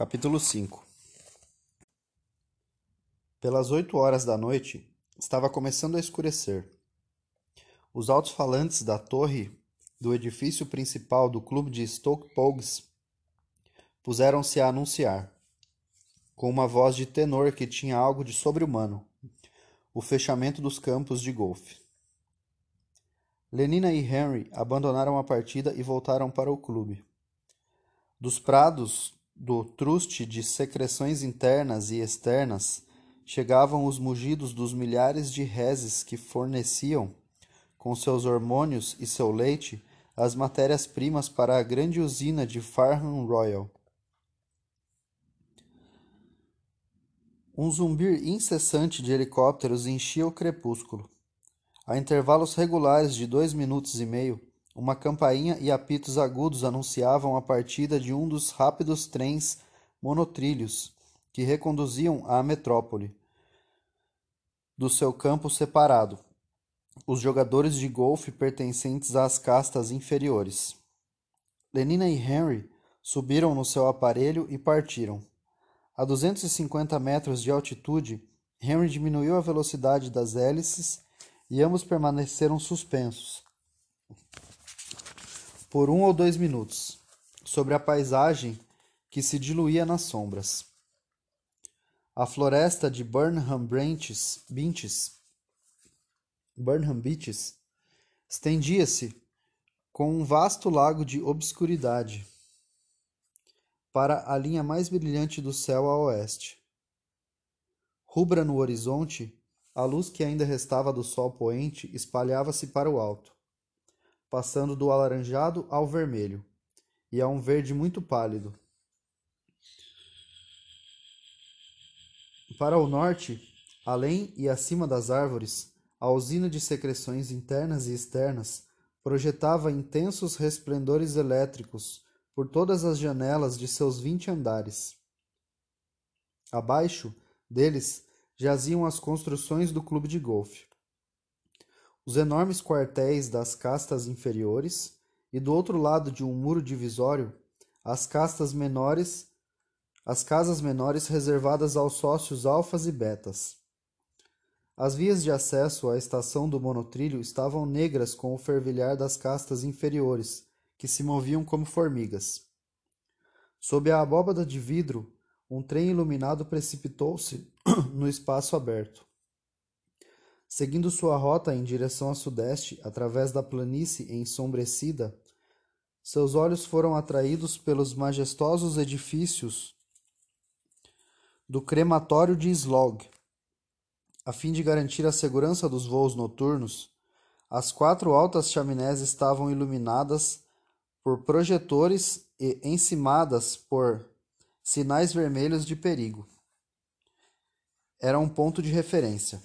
Capítulo 5 Pelas oito horas da noite, estava começando a escurecer. Os altos-falantes da torre do edifício principal do clube de Stoke Poges puseram-se a anunciar, com uma voz de tenor que tinha algo de sobre-humano, o fechamento dos campos de golfe. Lenina e Henry abandonaram a partida e voltaram para o clube. Dos prados do truste de secreções internas e externas chegavam os mugidos dos milhares de reses que forneciam, com seus hormônios e seu leite, as matérias-primas para a grande usina de Farnham Royal. Um zumbir incessante de helicópteros enchia o crepúsculo. A intervalos regulares de dois minutos e meio, uma campainha e apitos agudos anunciavam a partida de um dos rápidos trens monotrilhos que reconduziam à metrópole do seu campo separado os jogadores de golfe pertencentes às castas inferiores. Lenina e Henry subiram no seu aparelho e partiram. A 250 metros de altitude, Henry diminuiu a velocidade das hélices e ambos permaneceram suspensos, por um ou dois minutos, sobre a paisagem que se diluía nas sombras. A floresta de Burnham Branches, Binches, Burnham Beaches, estendia-se com um vasto lago de obscuridade para a linha mais brilhante do céu a oeste. Rubra no horizonte, a luz que ainda restava do sol poente espalhava-se para o alto passando do alaranjado ao vermelho, e a um verde muito pálido. Para o norte, além e acima das árvores, a usina de secreções internas e externas projetava intensos resplendores elétricos por todas as janelas de seus vinte andares. Abaixo deles jaziam as construções do clube de golfe os enormes quartéis das castas inferiores e do outro lado de um muro divisório as castas menores as casas menores reservadas aos sócios alfas e betas. As vias de acesso à estação do monotrilho estavam negras com o fervilhar das castas inferiores que se moviam como formigas. Sob a abóbada de vidro um trem iluminado precipitou-se no espaço aberto Seguindo sua rota em direção a sudeste, através da planície ensombrecida, seus olhos foram atraídos pelos majestosos edifícios do crematório de Slog. A fim de garantir a segurança dos voos noturnos, as quatro altas chaminés estavam iluminadas por projetores e encimadas por sinais vermelhos de perigo. Era um ponto de referência.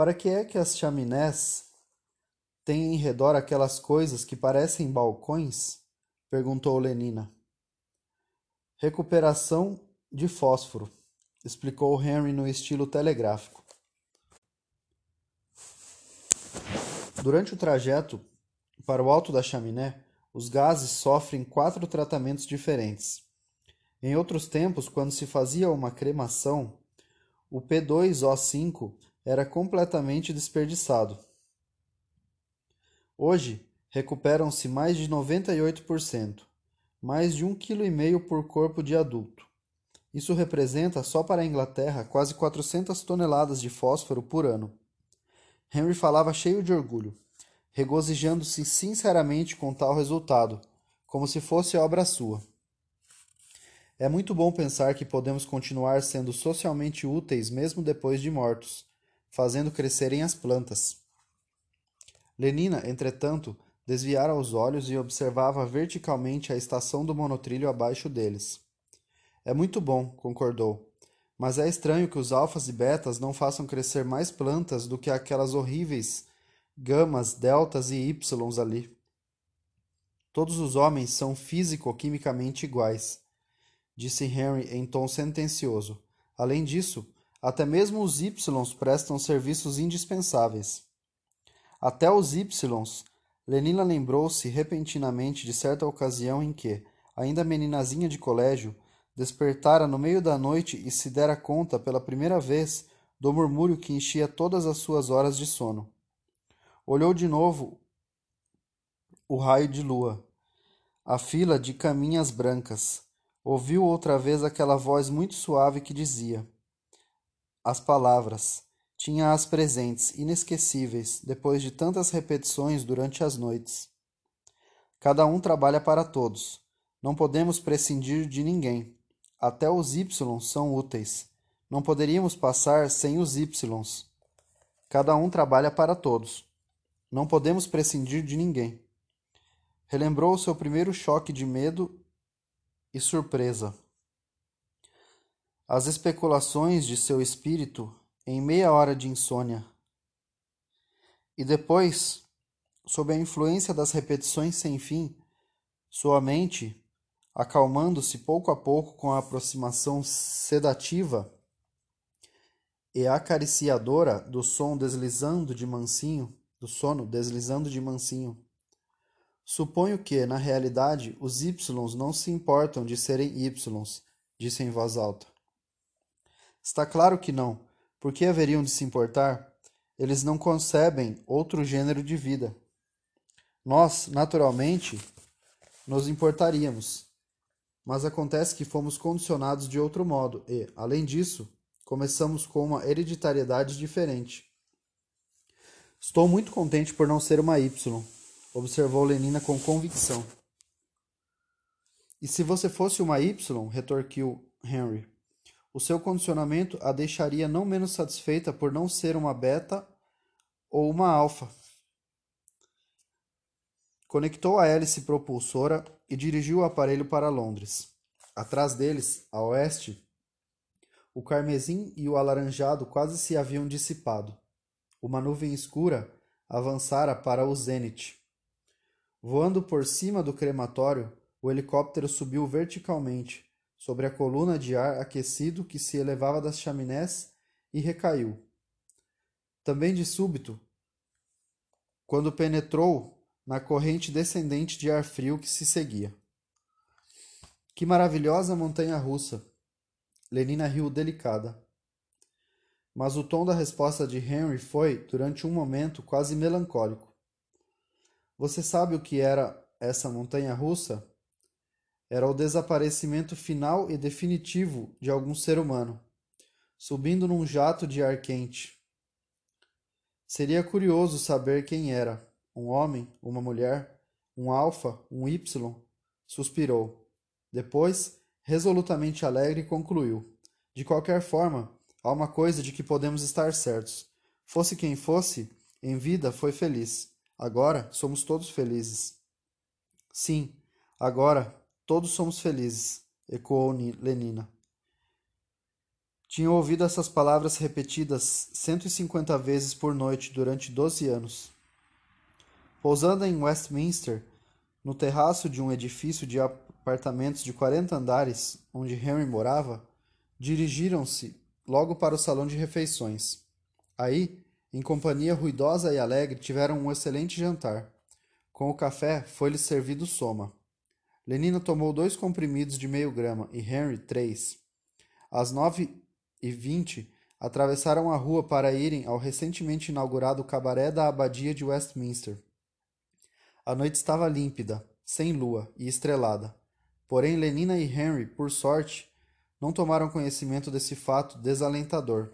Para que é que as chaminés têm em redor aquelas coisas que parecem balcões? perguntou Lenina. Recuperação de fósforo, explicou Henry no estilo telegráfico. Durante o trajeto para o alto da chaminé, os gases sofrem quatro tratamentos diferentes. Em outros tempos, quando se fazia uma cremação, o P2O5 era completamente desperdiçado. Hoje, recuperam-se mais de 98%, mais de um quilo e meio por corpo de adulto. Isso representa, só para a Inglaterra, quase 400 toneladas de fósforo por ano. Henry falava cheio de orgulho, regozijando-se sinceramente com tal resultado, como se fosse obra sua. É muito bom pensar que podemos continuar sendo socialmente úteis mesmo depois de mortos, fazendo crescerem as plantas. Lenina, entretanto, desviara os olhos e observava verticalmente a estação do monotrilho abaixo deles. É muito bom, concordou. Mas é estranho que os alfas e betas não façam crescer mais plantas do que aquelas horríveis gamas, deltas e ys ali. Todos os homens são físico-quimicamente iguais, disse Henry em tom sentencioso. Além disso, até mesmo os Y prestam serviços indispensáveis. Até os Y. Lenina lembrou-se repentinamente de certa ocasião em que, ainda meninazinha de colégio, despertara no meio da noite e se dera conta pela primeira vez do murmúrio que enchia todas as suas horas de sono. Olhou de novo o raio de lua, a fila de caminhas brancas. Ouviu outra vez aquela voz muito suave que dizia: As palavras. Tinha-as presentes, inesquecíveis, depois de tantas repetições durante as noites. Cada um trabalha para todos. Não podemos prescindir de ninguém. Até os Y são úteis. Não poderíamos passar sem os Y. Cada um trabalha para todos. Não podemos prescindir de ninguém. Relembrou o seu primeiro choque de medo e surpresa. As especulações de seu espírito em meia hora de insônia. E depois, sob a influência das repetições sem fim, sua mente, acalmando-se pouco a pouco com a aproximação sedativa e acariciadora do som deslizando de mansinho, do sono deslizando de mansinho. Suponho que, na realidade, os Y não se importam de serem Y, disse em voz alta. Está claro que não. Por que haveriam de se importar? Eles não concebem outro gênero de vida. Nós, naturalmente, nos importaríamos. Mas acontece que fomos condicionados de outro modo e, além disso, começamos com uma hereditariedade diferente. Estou muito contente por não ser uma Y, observou Lenina com convicção. E se você fosse uma Y, retorquiu Henry, o seu condicionamento a deixaria não menos satisfeita por não ser uma beta ou uma alfa. Conectou a hélice propulsora e dirigiu o aparelho para Londres. Atrás deles, a oeste, o carmesim e o alaranjado quase se haviam dissipado. Uma nuvem escura avançara para o zênite. Voando por cima do crematório, o helicóptero subiu verticalmente, sobre a coluna de ar aquecido que se elevava das chaminés e recaiu. Também de súbito, quando penetrou na corrente descendente de ar frio que se seguia. Que maravilhosa montanha russa! Lenina riu delicada. Mas o tom da resposta de Henry foi, durante um momento, quase melancólico. Você sabe o que era essa montanha russa? Era o desaparecimento final e definitivo de algum ser humano, subindo num jato de ar quente. Seria curioso saber quem era: um homem, uma mulher, um alfa, um Y. Suspirou. Depois, resolutamente alegre, concluiu: De qualquer forma, há uma coisa de que podemos estar certos. Fosse quem fosse, em vida foi feliz. Agora somos todos felizes. Sim, agora Todos somos felizes, ecoou Lenina. Tinha ouvido essas palavras repetidas cento e cinquenta vezes por noite durante doze anos. Pousando em Westminster, no terraço de um edifício de apartamentos de quarenta andares, onde Henry morava, dirigiram-se logo para o salão de refeições. Aí, em companhia ruidosa e alegre, tiveram um excelente jantar. Com o café foi-lhes servido soma. Lenina tomou dois comprimidos de meio grama e Henry três. Às nove e vinte, atravessaram a rua para irem ao recentemente inaugurado cabaré da Abadia de Westminster. A noite estava límpida, sem lua e estrelada. Porém, Lenina e Henry, por sorte, não tomaram conhecimento desse fato desalentador.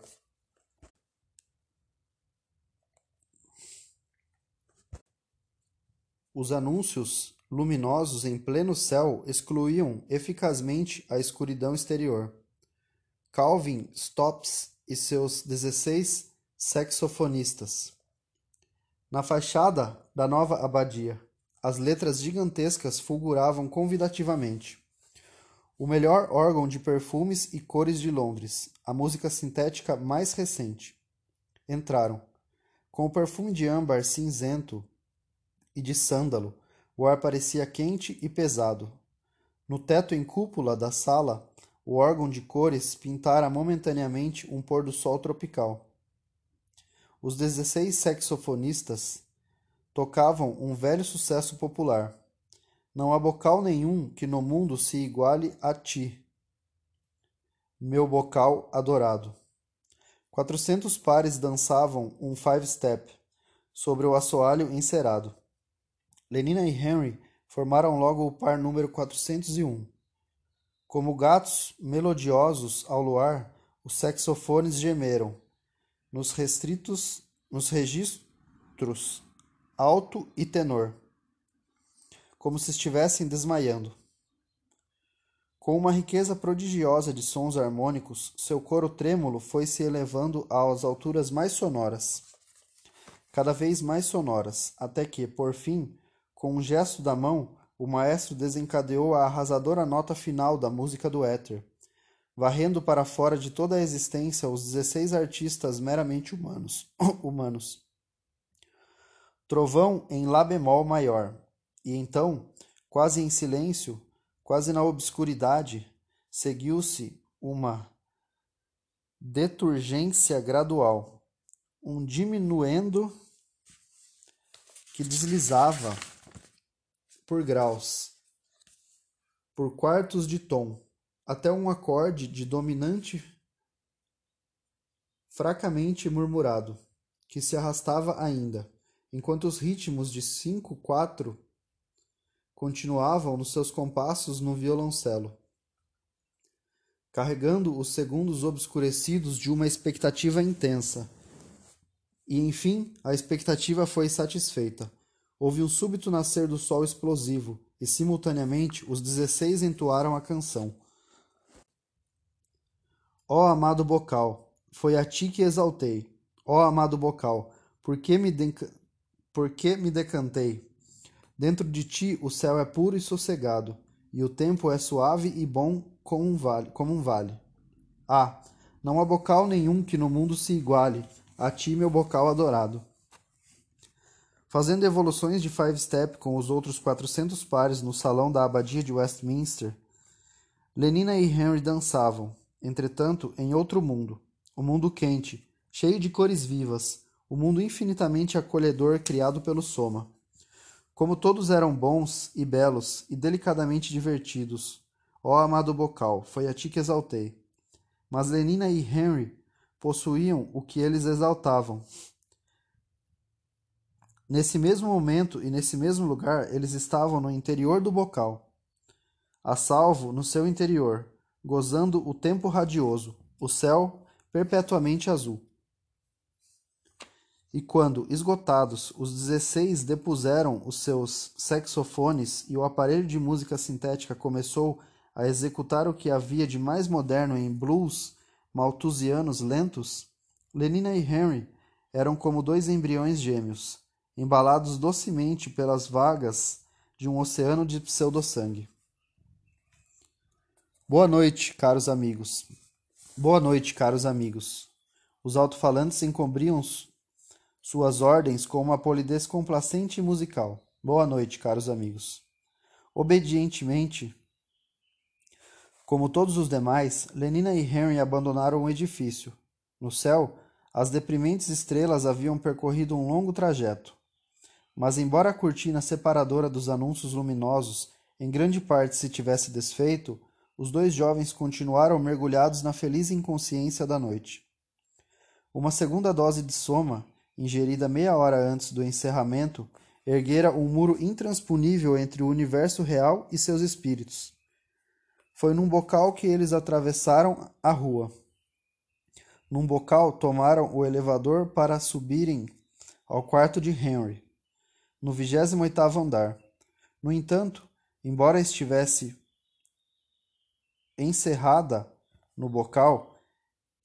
Os anúncios luminosos em pleno céu excluíam eficazmente a escuridão exterior. Calvin Stops e seus dezesseis saxofonistas. Na fachada da nova abadia, as letras gigantescas fulguravam convidativamente. O melhor órgão de perfumes e cores de Londres, a música sintética mais recente. Entraram. Com o perfume de âmbar cinzento e de sândalo, o ar parecia quente e pesado. No teto em cúpula da sala, o órgão de cores pintara momentaneamente um pôr do sol tropical. Os dezesseis saxofonistas tocavam um velho sucesso popular. Não há bocal nenhum que no mundo se iguale a ti, meu bocal adorado. Quatrocentos pares dançavam um five-step sobre o assoalho encerado. Lenina e Henry formaram logo o par número 401. Como gatos melodiosos ao luar, os saxofones gemeram, nos restritos, nos registros alto e tenor, como se estivessem desmaiando. Com uma riqueza prodigiosa de sons harmônicos, seu coro trêmulo foi se elevando às alturas mais sonoras, cada vez mais sonoras, até que, por fim, com um gesto da mão, o maestro desencadeou a arrasadora nota final da música do éter, varrendo para fora de toda a existência os dezesseis artistas meramente humanos. humanos. Trovão em Lá bemol maior. E então, quase em silêncio, quase na obscuridade, seguiu-se uma deturgência gradual, um diminuendo que deslizava por graus, por quartos de tom, até um acorde de dominante fracamente murmurado, que se arrastava ainda, enquanto os ritmos de cinco quatro continuavam nos seus compassos no violoncelo, carregando os segundos obscurecidos de uma expectativa intensa. E enfim, a expectativa foi satisfeita. Houve um súbito nascer do sol explosivo, e simultaneamente os dezesseis entoaram a canção. Ó amado bocal, foi a ti que exaltei. Ó amado bocal, por que me, por que me decantei? Dentro de ti o céu é puro e sossegado, e o tempo é suave e bom como um vale. Como um vale. Ah, não há bocal nenhum que no mundo se iguale a ti, meu bocal adorado. Fazendo evoluções de five step com os outros 400 pares no salão da abadia de Westminster, Lenina e Henry dançavam, entretanto, em outro mundo, o um mundo quente, cheio de cores vivas, o um mundo infinitamente acolhedor criado pelo Soma. Como todos eram bons e belos e delicadamente divertidos, ó amado bocal, foi a ti que exaltei. Mas Lenina e Henry possuíam o que eles exaltavam, Nesse mesmo momento e nesse mesmo lugar, eles estavam no interior do bocal, a salvo no seu interior, gozando o tempo radioso, o céu perpetuamente azul. E quando, esgotados, os dezesseis depuseram os seus saxofones e o aparelho de música sintética começou a executar o que havia de mais moderno em blues malthusianos lentos, Lenina e Henry eram como dois embriões gêmeos embalados docemente pelas vagas de um oceano de pseudo-sangue. Boa noite, caros amigos. Boa noite, caros amigos. Os alto-falantes encobriam suas ordens com uma polidez complacente e musical. Boa noite, caros amigos. Obedientemente, como todos os demais, Lenina e Henry abandonaram o edifício. No céu, as deprimentes estrelas haviam percorrido um longo trajeto. Mas, embora a cortina separadora dos anúncios luminosos em grande parte se tivesse desfeito, os dois jovens continuaram mergulhados na feliz inconsciência da noite. Uma segunda dose de soma, ingerida meia hora antes do encerramento, erguera um muro intransponível entre o universo real e seus espíritos. Foi num bocal que eles atravessaram a rua. Num bocal tomaram o elevador para subirem ao quarto de Henry no vigésimo oitavo andar. No entanto, embora estivesse encerrada no bocal,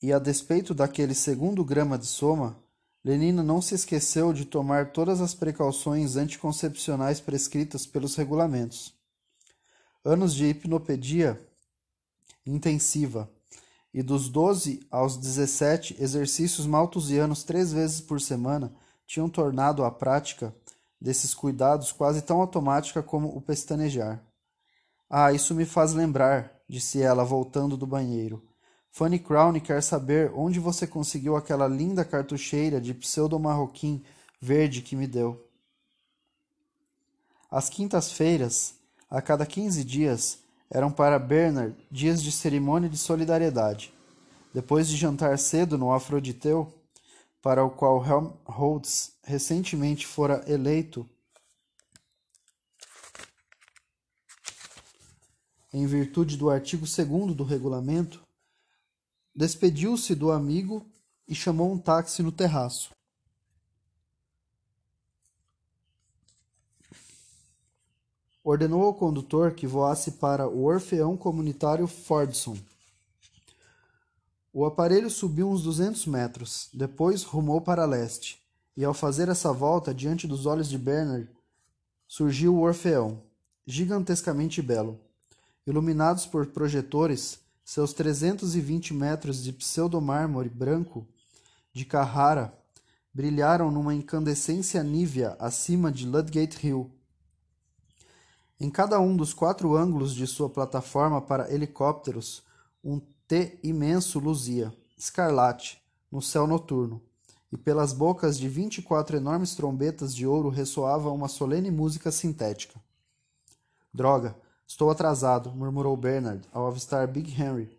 e a despeito daquele segundo grama de soma, Lenina não se esqueceu de tomar todas as precauções anticoncepcionais prescritas pelos regulamentos. Anos de hipnopedia intensiva e dos 12 aos 17 exercícios malthusianos três vezes por semana tinham tornado a prática desses cuidados quase tão automática como o pestanejar. Ah, isso me faz lembrar, disse ela, voltando do banheiro. Fanny Crown quer saber onde você conseguiu aquela linda cartucheira de pseudo-marroquim verde que me deu. Às quintas-feiras, A cada quinze dias eram para Bernard dias de cerimônia de solidariedade. Depois de jantar cedo no Afroditeu, para o qual Helmholtz recentemente fora eleito em virtude do artigo 2 do regulamento, despediu-se do amigo e chamou um táxi no terraço. Ordenou ao condutor que voasse para o Orfeão Comunitário Fordson. O aparelho subiu uns 200 metros, depois rumou para leste, e ao fazer essa volta diante dos olhos de Bernard, surgiu o Orfeão, gigantescamente belo. Iluminados por projetores, seus 320 metros de pseudomármore branco de Carrara brilharam numa incandescência nívea acima de Ludgate Hill. Em cada um dos quatro ângulos de sua plataforma para helicópteros, um T imenso luzia, escarlate, no céu noturno, e pelas bocas de vinte e quatro enormes trombetas de ouro ressoava uma solene música sintética. Droga! Estou atrasado, murmurou Bernard ao avistar Big Henry,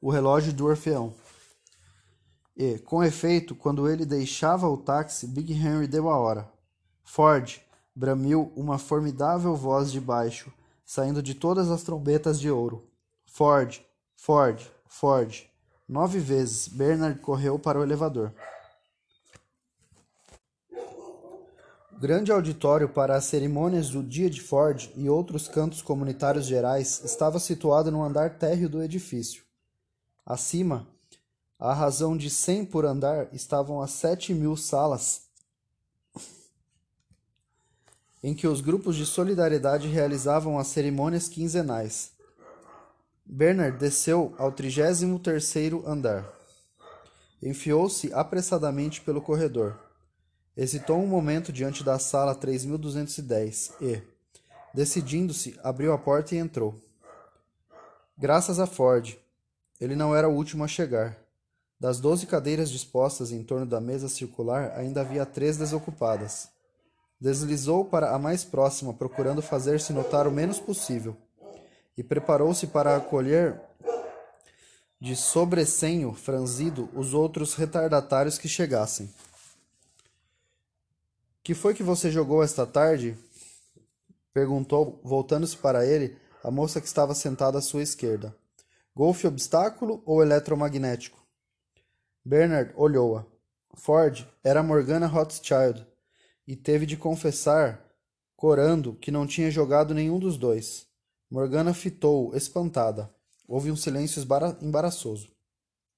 o relógio do Orfeão. E, com efeito, quando ele deixava o táxi, Big Henry deu a hora. Ford, bramiu uma formidável voz de baixo, saindo de todas as trombetas de ouro. Ford, Ford, Ford. Nove vezes, Bernard correu para o elevador. grande auditório para as cerimônias do Dia de Ford e outros cantos comunitários gerais estava situado no andar térreo do edifício. Acima, à razão de cem por andar, estavam as sete mil salas em que os grupos de solidariedade realizavam as cerimônias quinzenais. Bernard desceu ao trigésimo terceiro andar. Enfiou-se apressadamente pelo corredor. Hesitou um momento diante da sala 3210 e, decidindo-se, abriu a porta e entrou. Graças a Ford, ele não era o último a chegar. Das doze cadeiras dispostas em torno da mesa circular, ainda havia três desocupadas. Deslizou para a mais próxima, procurando fazer-se notar o menos possível, e preparou-se para acolher de sobressenho franzido os outros retardatários que chegassem. Que foi que você jogou esta tarde? Perguntou, voltando-se para ele, a moça que estava sentada à sua esquerda. Golfe obstáculo ou eletromagnético? Bernard olhou-a. Ford era Morgana Rothschild e teve de confessar, corando, que não tinha jogado nenhum dos dois. Morgana fitou, espantada. Houve um silêncio embaraçoso.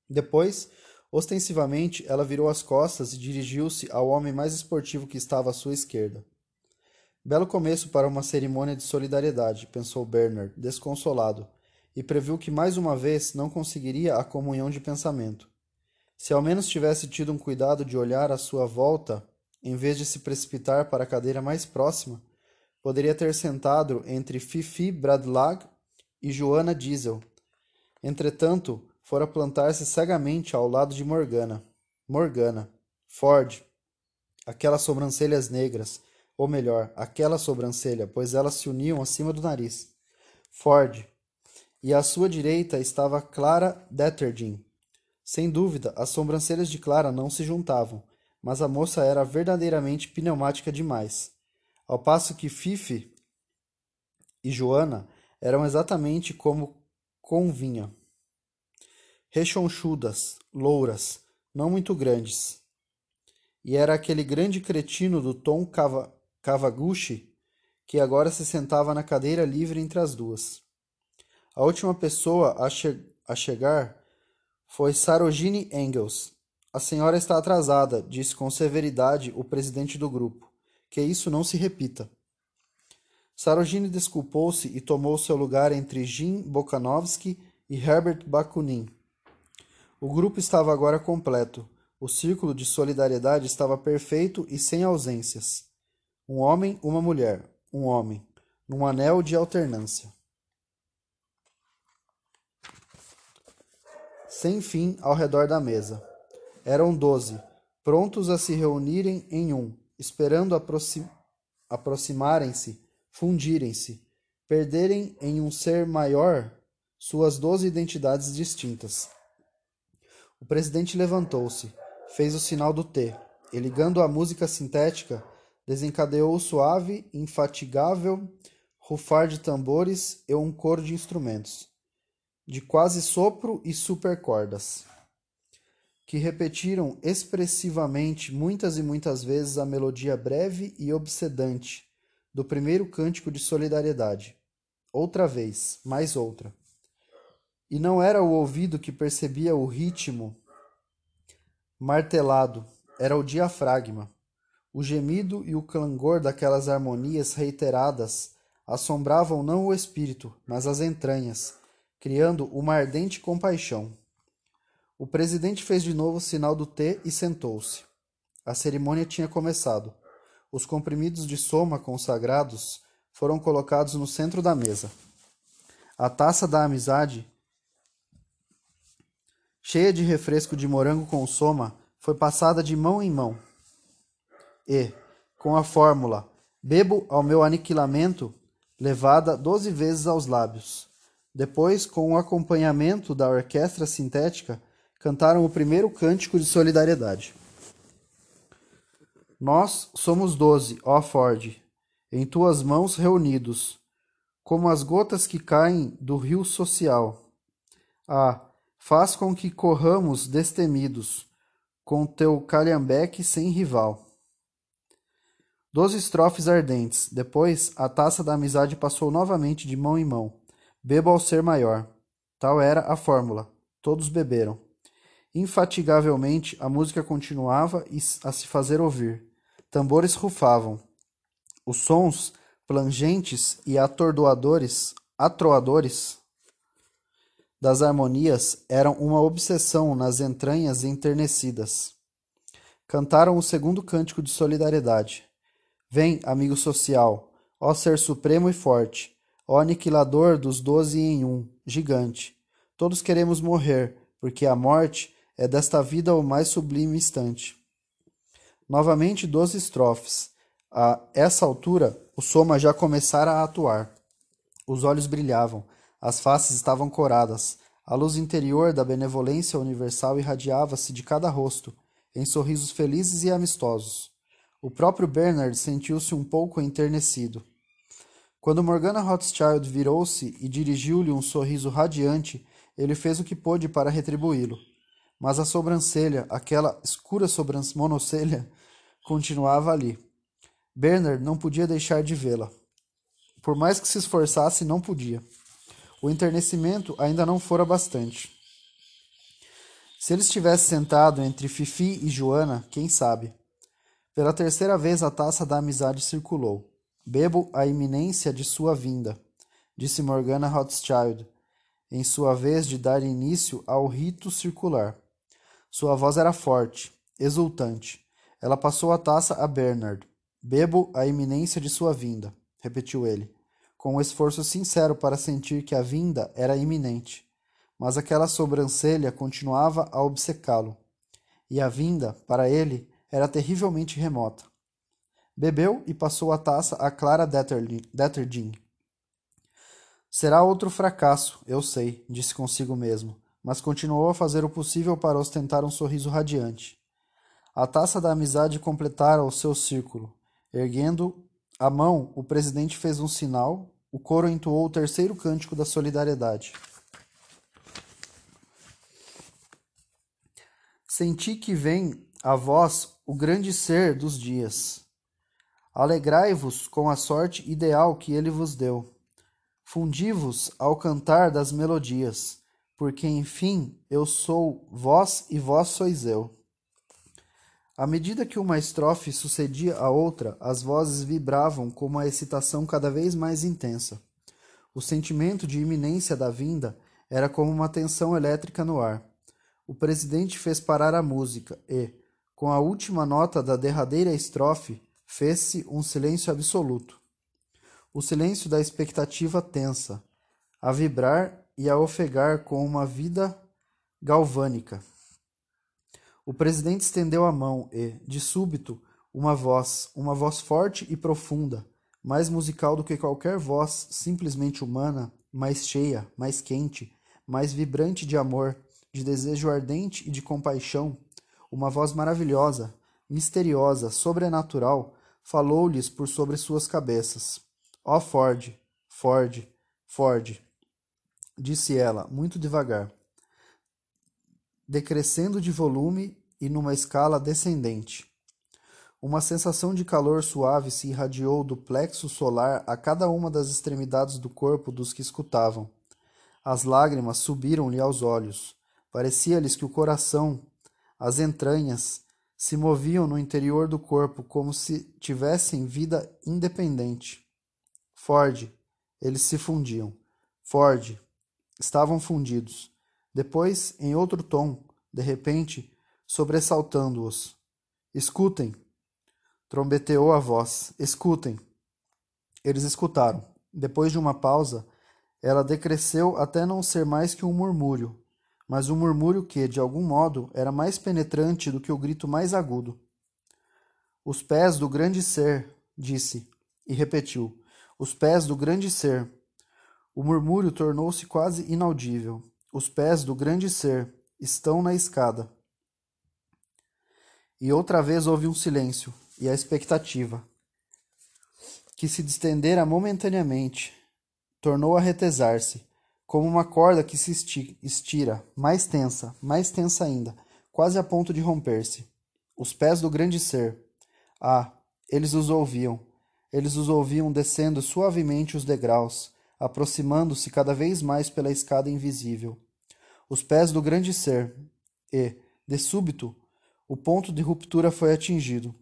Depois, Ostensivamente, ela virou as costas e dirigiu-se ao homem mais esportivo que estava à sua esquerda. Belo começo para uma cerimônia de solidariedade, pensou Bernard, desconsolado, e previu que mais uma vez não conseguiria a comunhão de pensamento. Se ao menos tivesse tido um cuidado de olhar à sua volta, em vez de se precipitar para a cadeira mais próxima, poderia ter sentado entre Fifi Bradlag e Joanna Diesel. Entretanto, fora plantar-se cegamente ao lado de Morgana. Morgana. Ford. Aquelas sobrancelhas negras, ou melhor, aquela sobrancelha, pois elas se uniam acima do nariz. Ford. E à sua direita estava Clara Detterding. Sem dúvida, as sobrancelhas de Clara não se juntavam, mas a moça era verdadeiramente pneumática demais. Ao passo que Fife e Joana eram exatamente como convinha rechonchudas, louras, não muito grandes. E era aquele grande cretino do Tom Kavaguchi que agora se sentava na cadeira livre entre as duas. A última pessoa a, che a chegar foi Sarojini Engels. A senhora está atrasada, disse com severidade o presidente do grupo. Que isso não se repita. Sarojini desculpou-se e tomou seu lugar entre Jim Bokanovsky e Herbert Bakunin. O grupo estava agora completo. O círculo de solidariedade estava perfeito e sem ausências. Um homem, uma mulher, um homem, num anel de alternância. Sem fim ao redor da mesa. Eram doze, prontos a se reunirem em um, esperando aproxim aproximarem-se fundirem-se, perderem em um ser maior suas doze identidades distintas. O presidente levantou-se, fez o sinal do T, e ligando a música sintética, desencadeou o suave, infatigável rufar de tambores e um coro de instrumentos, de quase sopro e supercordas, que repetiram expressivamente muitas e muitas vezes a melodia breve e obsedante do primeiro cântico de solidariedade. Outra vez, mais outra. E não era o ouvido que percebia o ritmo martelado, era o diafragma. O gemido e o clangor daquelas harmonias reiteradas assombravam não o espírito, mas as entranhas, criando uma ardente compaixão. O presidente fez de novo o sinal do T e sentou-se. A cerimônia tinha começado. Os comprimidos de soma consagrados foram colocados no centro da mesa. A taça da amizade, cheia de refresco de morango com soma, foi passada de mão em mão. E, com a fórmula Bebo ao meu aniquilamento, levada doze vezes aos lábios. Depois, com o acompanhamento da orquestra sintética, cantaram o primeiro cântico de solidariedade. Nós somos doze, ó Ford, em tuas mãos reunidos, como as gotas que caem do rio social. Ah, faz com que corramos destemidos, com teu calhambeque sem rival. Doze estrofes ardentes. Depois, a taça da amizade passou novamente de mão em mão. Beba ao ser maior. Tal era a fórmula. Todos beberam. Infatigavelmente, a música continuava a se fazer ouvir. Tambores rufavam. Os sons plangentes e atordoadores, atroadores das harmonias eram uma obsessão nas entranhas enternecidas. Cantaram o segundo cântico de solidariedade. Vem, amigo social, ó ser supremo e forte, ó aniquilador dos doze em um, gigante. Todos queremos morrer, porque a morte é desta vida o mais sublime instante. Novamente doze estrofes. A essa altura, o soma já começara a atuar. Os olhos brilhavam, as faces estavam coradas, a luz interior da benevolência universal irradiava-se de cada rosto, em sorrisos felizes e amistosos. O próprio Bernard sentiu-se um pouco enternecido. Quando Morgana Rothschild virou-se e dirigiu-lhe um sorriso radiante, ele fez o que pôde para retribuí-lo. Mas a sobrancelha, aquela escura sobrancelha monocelha, continuava ali. Bernard não podia deixar de vê-la. Por mais que se esforçasse, não podia. O enternecimento ainda não fora bastante. Se ele estivesse sentado entre Fifi e Joana, quem sabe? Pela terceira vez a taça da amizade circulou. Bebo a iminência de sua vinda, disse Morgana Rothschild, em sua vez de dar início ao rito circular. Sua voz era forte, exultante. Ela passou a taça a Bernard. Bebo a iminência de sua vinda, repetiu ele, com um esforço sincero para sentir que a vinda era iminente. Mas aquela sobrancelha continuava a obcecá-lo. E a vinda, para ele, era terrivelmente remota. Bebeu e passou a taça a Clara Detterding. Será outro fracasso, eu sei, disse consigo mesmo, mas continuou a fazer o possível para ostentar um sorriso radiante. A taça da amizade completara o seu círculo. Erguendo a mão, o presidente fez um sinal, o coro entoou o terceiro cântico da solidariedade. Senti que vem a vós o grande ser dos dias. Alegrai-vos com a sorte ideal que ele vos deu. Fundi-vos ao cantar das melodias, porque enfim eu sou vós e vós sois eu. À medida que uma estrofe sucedia a outra, as vozes vibravam com uma excitação cada vez mais intensa. O sentimento de iminência da vinda era como uma tensão elétrica no ar. O presidente fez parar a música e, com a última nota da derradeira estrofe, fez-se um silêncio absoluto. O silêncio da expectativa tensa, a vibrar e a ofegar com uma vida galvânica. O presidente estendeu a mão e, de súbito, uma voz, uma voz forte e profunda, mais musical do que qualquer voz simplesmente humana, mais cheia, mais quente, mais vibrante de amor, de desejo ardente e de compaixão, uma voz maravilhosa, misteriosa, sobrenatural, falou-lhes por sobre suas cabeças. Ó oh Ford, Ford, Ford, disse ela, muito devagar, decrescendo de volume e numa escala descendente. Uma sensação de calor suave se irradiou do plexo solar a cada uma das extremidades do corpo dos que escutavam. As lágrimas subiram-lhe aos olhos. Parecia-lhes que o coração, as entranhas, se moviam no interior do corpo como se tivessem vida independente. Ford, eles se fundiam. Ford, estavam fundidos. Depois, em outro tom, de repente, sobressaltando-os. Escutem! Trombeteou a voz. Escutem! Eles escutaram. Depois de uma pausa, ela decresceu até não ser mais que um murmúrio, mas um murmúrio que, de algum modo, era mais penetrante do que o grito mais agudo. Os pés do grande ser, disse, e repetiu. Os pés do grande ser. O murmúrio tornou-se quase inaudível. Os pés do grande ser estão na escada. E outra vez houve um silêncio e a expectativa, que se distendera momentaneamente, tornou a retesar-se, como uma corda que se estira, mais tensa, mais tensa ainda, quase a ponto de romper-se. Os pés do grande ser. Ah, eles os ouviam. Eles os ouviam descendo suavemente os degraus, aproximando-se cada vez mais pela escada invisível. Os pés do grande ser. E, de súbito, o ponto de ruptura foi atingido.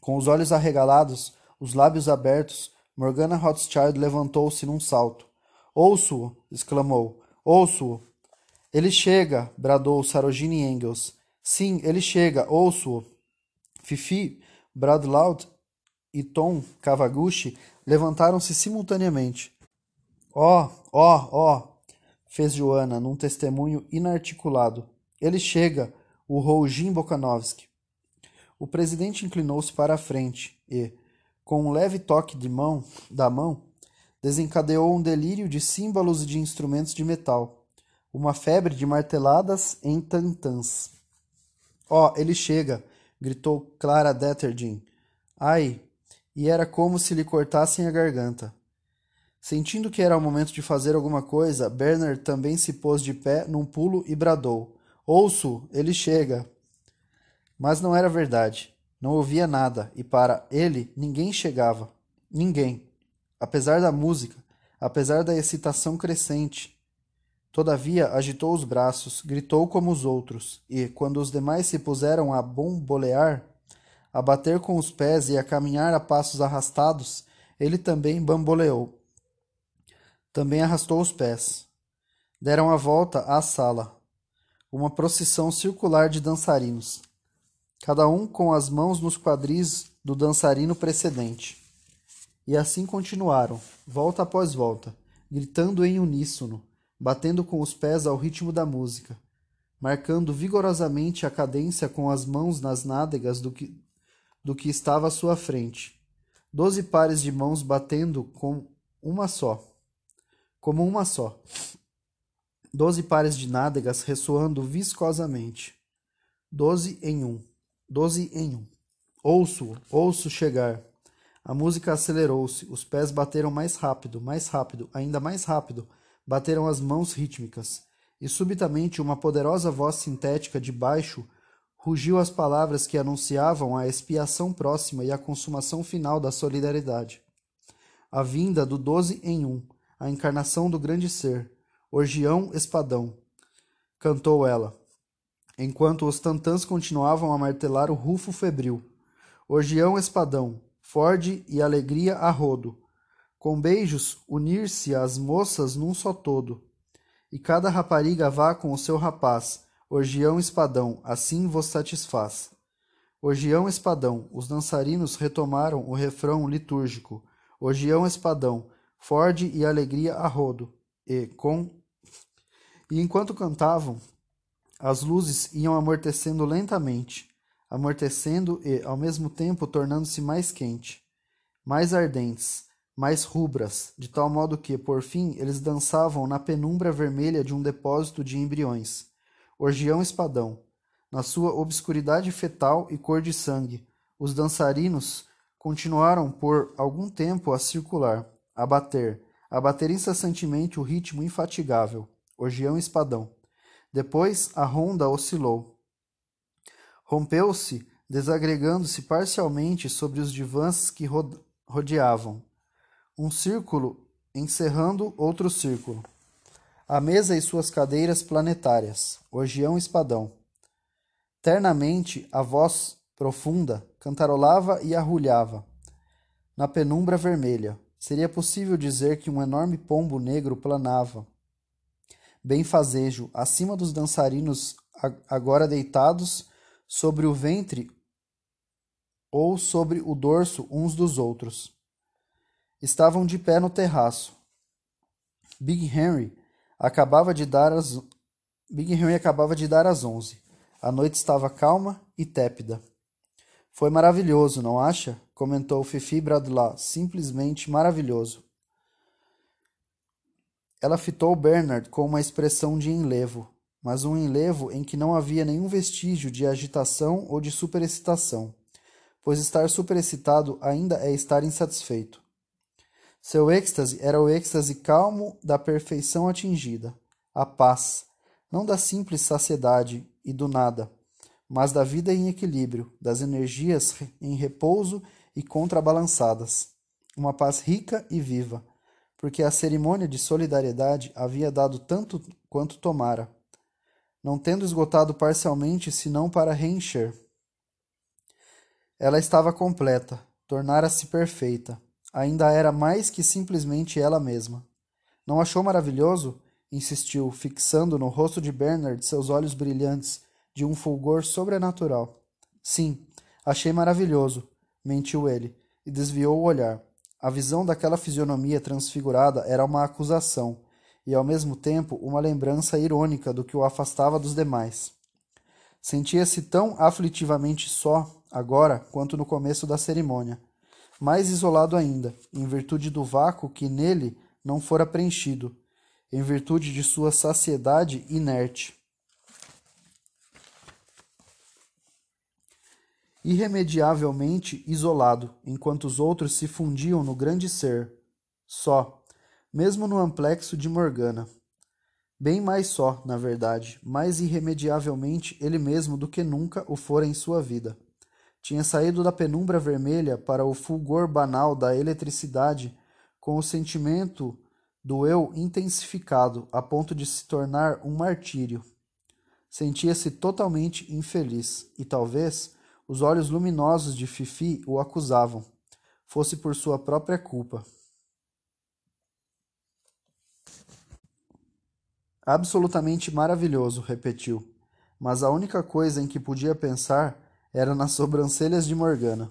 Com os olhos arregalados, os lábios abertos, Morgana Rothschild levantou-se num salto. Ouço-o! exclamou. Ouço-o! Ele chega! bradou Sarojini Engels. Sim, ele chega! Ouço-o! Fifi, Bradlaud e Tom Kavaguchi levantaram-se simultaneamente. Ó, ó, ó! fez Joana num testemunho inarticulado. Ele chega! urrou Jim Bokanovsky. O presidente inclinou-se para a frente e, com um leve toque de mão da mão, desencadeou um delírio de símbolos e de instrumentos de metal, uma febre de marteladas em tantãs. Oh, ele chega! gritou Clara Detterding. Ai! E era como se lhe cortassem a garganta. Sentindo que era o momento de fazer alguma coisa, Bernard também se pôs de pé num pulo e bradou: Ouço! Ele chega! Mas não era verdade. Não ouvia nada, e para ele ninguém chegava. Ninguém. Apesar da música, apesar da excitação crescente. Todavia agitou os braços, gritou como os outros, e, quando os demais se puseram a bombolear, a bater com os pés e a caminhar a passos arrastados, ele também bamboleou. Também arrastou os pés. Deram a volta à sala. Uma procissão circular de dançarinos cada um com as mãos nos quadris do dançarino precedente. E assim continuaram, volta após volta, gritando em uníssono, batendo com os pés ao ritmo da música, marcando vigorosamente a cadência com as mãos nas nádegas do que, do que estava à sua frente. Doze pares de mãos batendo com uma só, como uma só. Doze pares de nádegas ressoando viscosamente. Doze em um. Doze em um. Ouço, ouço chegar. A música acelerou-se, os pés bateram mais rápido, mais rápido, ainda mais rápido, bateram as mãos rítmicas, e subitamente uma poderosa voz sintética de baixo rugiu as palavras que anunciavam a expiação próxima e a consumação final da solidariedade. A vinda do doze em um, a encarnação do grande ser, Orgião Espadão. Cantou ela enquanto os tantãs continuavam a martelar o rufo febril. Orgião espadão, Ford e alegria a rodo. Com beijos unir-se as moças num só todo. E cada rapariga vá com o seu rapaz, orgião espadão, assim vos satisfaz. Orgião espadão, os dançarinos retomaram o refrão litúrgico. Orgião espadão, Ford e alegria a rodo. E com e enquanto cantavam, as luzes iam amortecendo lentamente, amortecendo e, ao mesmo tempo, tornando-se mais quente. mais ardentes, mais rubras, de tal modo que, por fim, eles dançavam na penumbra vermelha de um depósito de embriões. Orgião espadão. Na sua obscuridade fetal e cor de sangue, os dançarinos continuaram por algum tempo a circular, a bater, a bater incessantemente o ritmo infatigável. Orgião espadão. Depois a ronda oscilou. Rompeu-se, desagregando-se parcialmente sobre os divãs que rodeavam. Um círculo encerrando outro círculo. A mesa e suas cadeiras planetárias. Orgião espadão. Ternamente a voz profunda cantarolava e arrulhava. Na penumbra vermelha, seria possível dizer que um enorme pombo negro planava benfazejo acima dos dançarinos agora deitados sobre o ventre ou sobre o dorso uns dos outros. Estavam de pé no terraço. Big Henry acabava de dar as Big Henry acabava de dar as onze. A noite estava calma e tépida. Foi maravilhoso, não acha? Comentou Fifi Bradlat. Simplesmente maravilhoso. Ela fitou Bernard com uma expressão de enlevo, mas um enlevo em que não havia nenhum vestígio de agitação ou de superexcitação, pois estar superexcitado ainda é estar insatisfeito. Seu êxtase era o êxtase calmo da perfeição atingida, a paz, não da simples saciedade e do nada, mas da vida em equilíbrio, das energias em repouso e contrabalançadas. Uma paz rica e viva porque a cerimônia de solidariedade havia dado tanto quanto tomara, não tendo esgotado parcialmente senão para reencher. Ela estava completa, tornara-se perfeita, ainda era mais que simplesmente ela mesma. Não achou maravilhoso? insistiu, fixando no rosto de Bernard seus olhos brilhantes de um fulgor sobrenatural. Sim, achei maravilhoso, mentiu ele, e desviou o olhar. A visão daquela fisionomia transfigurada era uma acusação, e ao mesmo tempo uma lembrança irônica do que o afastava dos demais. Sentia-se tão aflitivamente só, agora, quanto no começo da cerimônia. Mais isolado ainda, em virtude do vácuo que nele não fora preenchido, em virtude de sua saciedade inerte. Irremediavelmente isolado, enquanto os outros se fundiam no grande ser, só, mesmo no amplexo de Morgana. Bem mais só, na verdade, mais irremediavelmente ele mesmo do que nunca o fora em sua vida. Tinha saído da penumbra vermelha para o fulgor banal da eletricidade com o sentimento do eu intensificado a ponto de se tornar um martírio. Sentia-se totalmente infeliz e talvez os olhos luminosos de Fifi o acusavam, fosse por sua própria culpa. Absolutamente maravilhoso, repetiu, mas a única coisa em que podia pensar era nas sobrancelhas de Morgana.